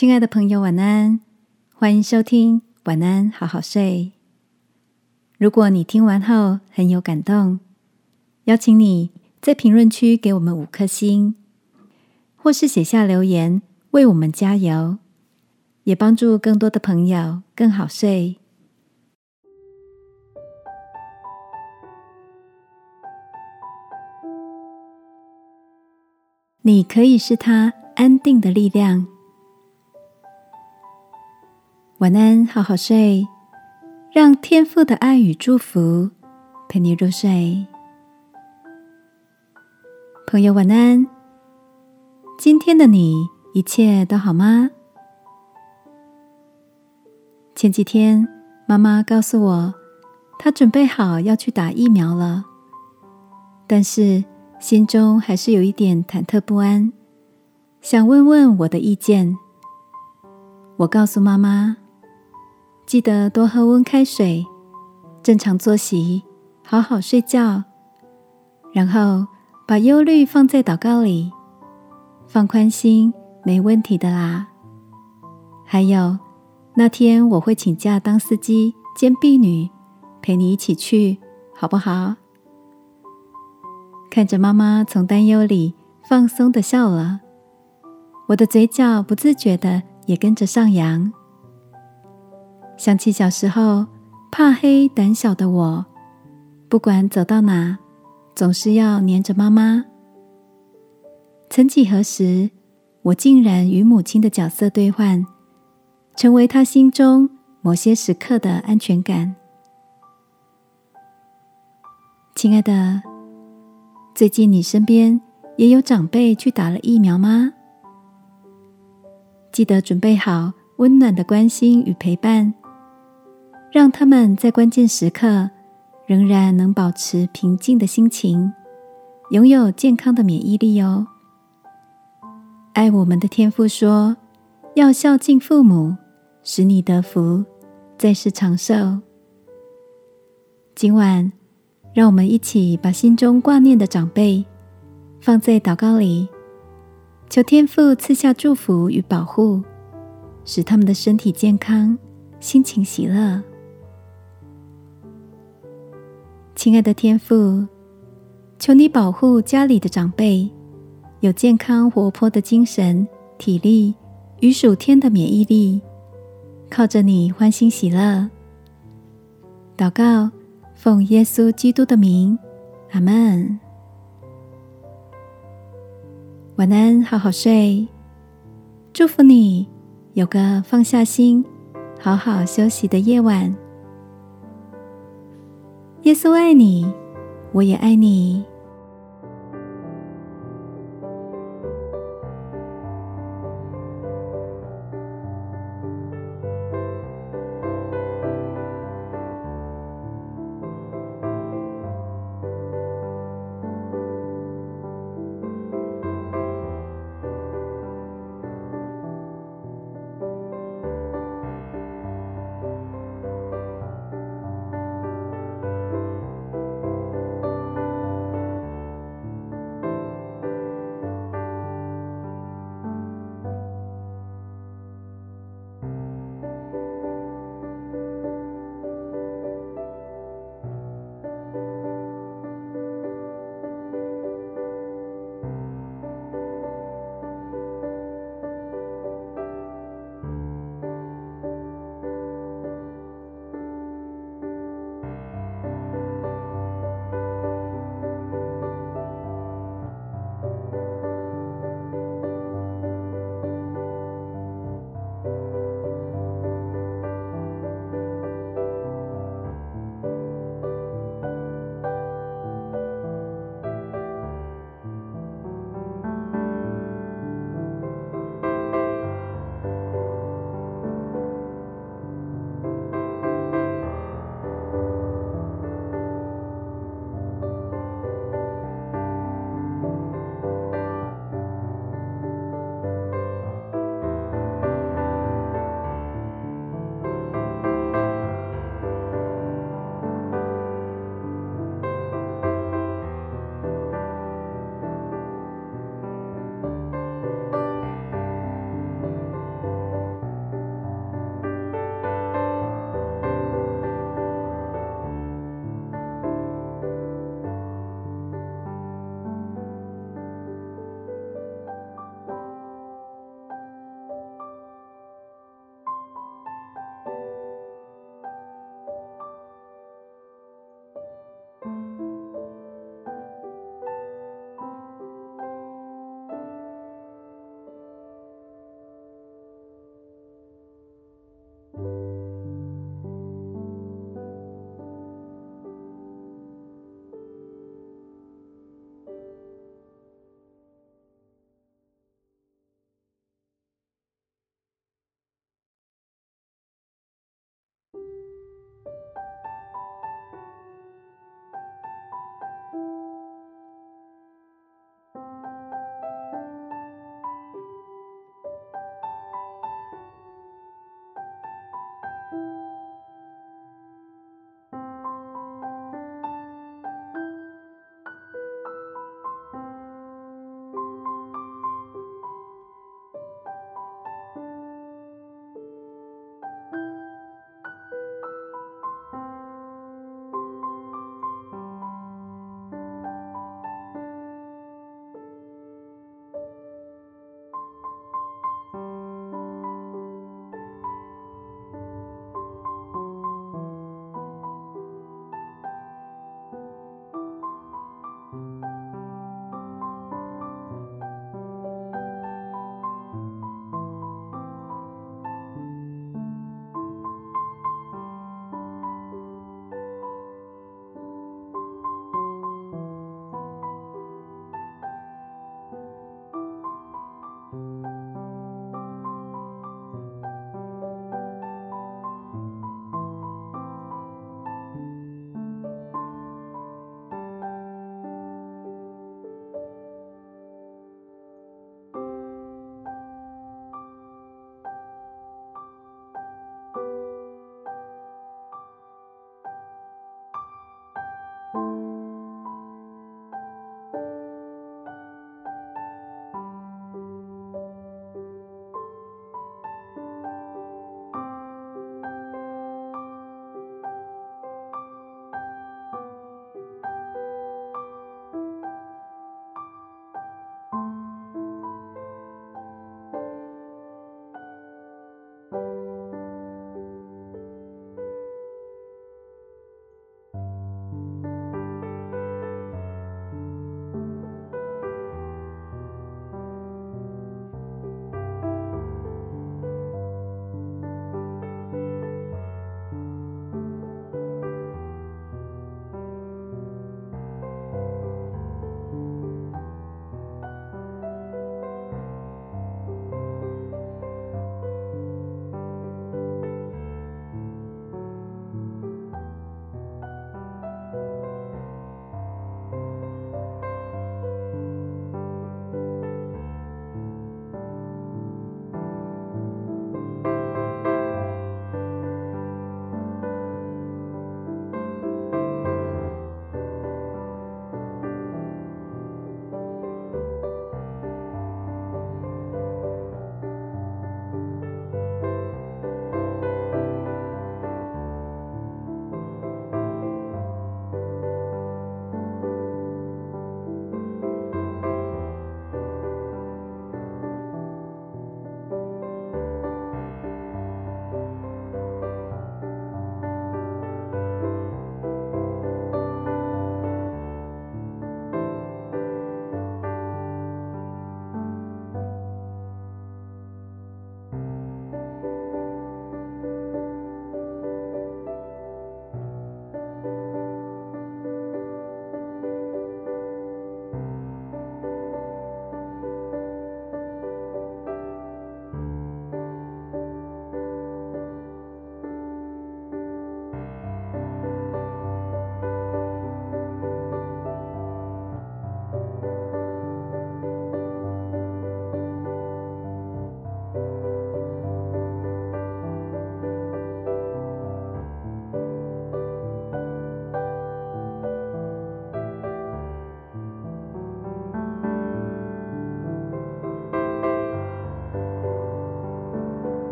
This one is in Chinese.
亲爱的朋友，晚安！欢迎收听《晚安，好好睡》。如果你听完后很有感动，邀请你在评论区给我们五颗星，或是写下留言为我们加油，也帮助更多的朋友更好睡。你可以是他安定的力量。晚安，好好睡，让天父的爱与祝福陪你入睡。朋友，晚安。今天的你一切都好吗？前几天，妈妈告诉我，她准备好要去打疫苗了，但是。心中还是有一点忐忑不安，想问问我的意见。我告诉妈妈，记得多喝温开水，正常作息，好好睡觉，然后把忧虑放在祷告里，放宽心，没问题的啦。还有，那天我会请假当司机兼婢女，陪你一起去，好不好？看着妈妈从担忧里放松的笑了，我的嘴角不自觉的也跟着上扬。想起小时候怕黑胆小的我，不管走到哪，总是要黏着妈妈。曾几何时，我竟然与母亲的角色兑换，成为她心中某些时刻的安全感。亲爱的。最近你身边也有长辈去打了疫苗吗？记得准备好温暖的关心与陪伴，让他们在关键时刻仍然能保持平静的心情，拥有健康的免疫力哦。爱我们的天父说：“要孝敬父母，使你得福，在世长寿。”今晚。让我们一起把心中挂念的长辈放在祷告里，求天父赐下祝福与保护，使他们的身体健康、心情喜乐。亲爱的天父，求你保护家里的长辈有健康活泼的精神、体力与属天的免疫力，靠着你欢欣喜乐。祷告。奉耶稣基督的名，阿门。晚安，好好睡。祝福你有个放下心、好好休息的夜晚。耶稣爱你，我也爱你。